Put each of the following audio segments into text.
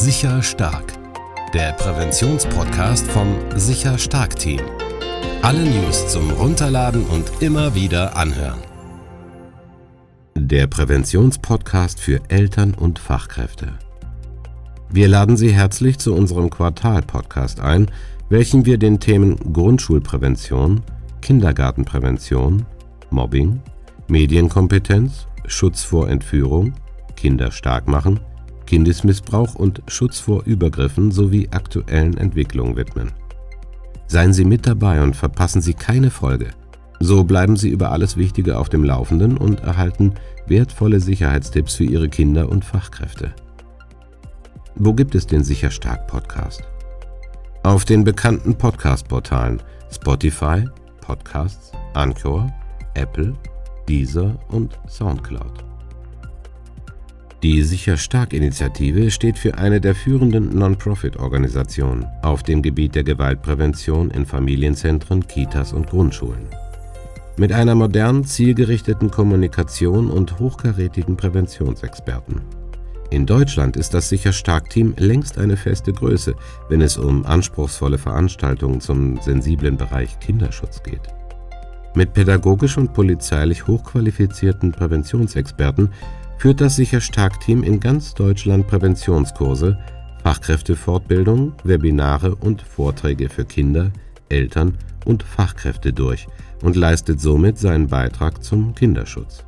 Sicher Stark, der Präventionspodcast vom Sicher Stark Team. Alle News zum Runterladen und immer wieder anhören. Der Präventionspodcast für Eltern und Fachkräfte. Wir laden Sie herzlich zu unserem Quartal-Podcast ein, welchen wir den Themen Grundschulprävention, Kindergartenprävention, Mobbing, Medienkompetenz, Schutz vor Entführung, Kinder stark machen, Kindesmissbrauch und Schutz vor Übergriffen sowie aktuellen Entwicklungen widmen. Seien Sie mit dabei und verpassen Sie keine Folge. So bleiben Sie über alles Wichtige auf dem Laufenden und erhalten wertvolle Sicherheitstipps für Ihre Kinder und Fachkräfte. Wo gibt es den Sicherstark Podcast? Auf den bekannten Podcast-Portalen Spotify, Podcasts, Anchor, Apple, Deezer und Soundcloud. Die Sicher Stark Initiative steht für eine der führenden Non-Profit-Organisationen auf dem Gebiet der Gewaltprävention in Familienzentren, Kitas und Grundschulen. Mit einer modernen, zielgerichteten Kommunikation und hochkarätigen Präventionsexperten. In Deutschland ist das Sicher Stark Team längst eine feste Größe, wenn es um anspruchsvolle Veranstaltungen zum sensiblen Bereich Kinderschutz geht. Mit pädagogisch und polizeilich hochqualifizierten Präventionsexperten führt das Sicher Stark Team in ganz Deutschland Präventionskurse, Fachkräftefortbildung, Webinare und Vorträge für Kinder, Eltern und Fachkräfte durch und leistet somit seinen Beitrag zum Kinderschutz.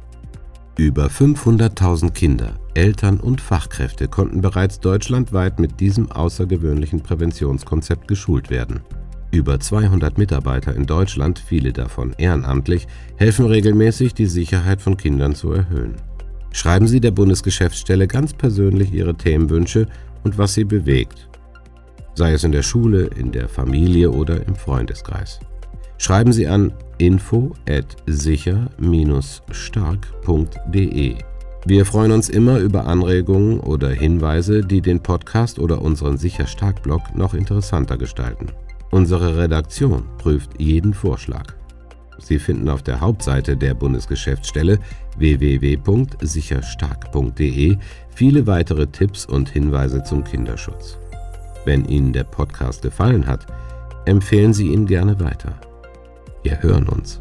Über 500.000 Kinder, Eltern und Fachkräfte konnten bereits deutschlandweit mit diesem außergewöhnlichen Präventionskonzept geschult werden. Über 200 Mitarbeiter in Deutschland, viele davon ehrenamtlich, helfen regelmäßig, die Sicherheit von Kindern zu erhöhen. Schreiben Sie der Bundesgeschäftsstelle ganz persönlich Ihre Themenwünsche und was Sie bewegt, sei es in der Schule, in der Familie oder im Freundeskreis. Schreiben Sie an info at sicher-stark.de. Wir freuen uns immer über Anregungen oder Hinweise, die den Podcast oder unseren Sicher Stark Blog noch interessanter gestalten. Unsere Redaktion prüft jeden Vorschlag. Sie finden auf der Hauptseite der Bundesgeschäftsstelle www.sicherstark.de viele weitere Tipps und Hinweise zum Kinderschutz. Wenn Ihnen der Podcast gefallen hat, empfehlen Sie ihn gerne weiter. Wir hören uns.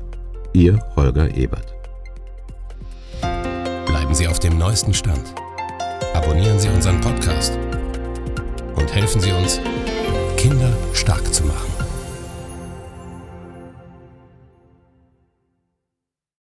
Ihr Holger Ebert. Bleiben Sie auf dem neuesten Stand. Abonnieren Sie unseren Podcast und helfen Sie uns, Kinder stark zu machen.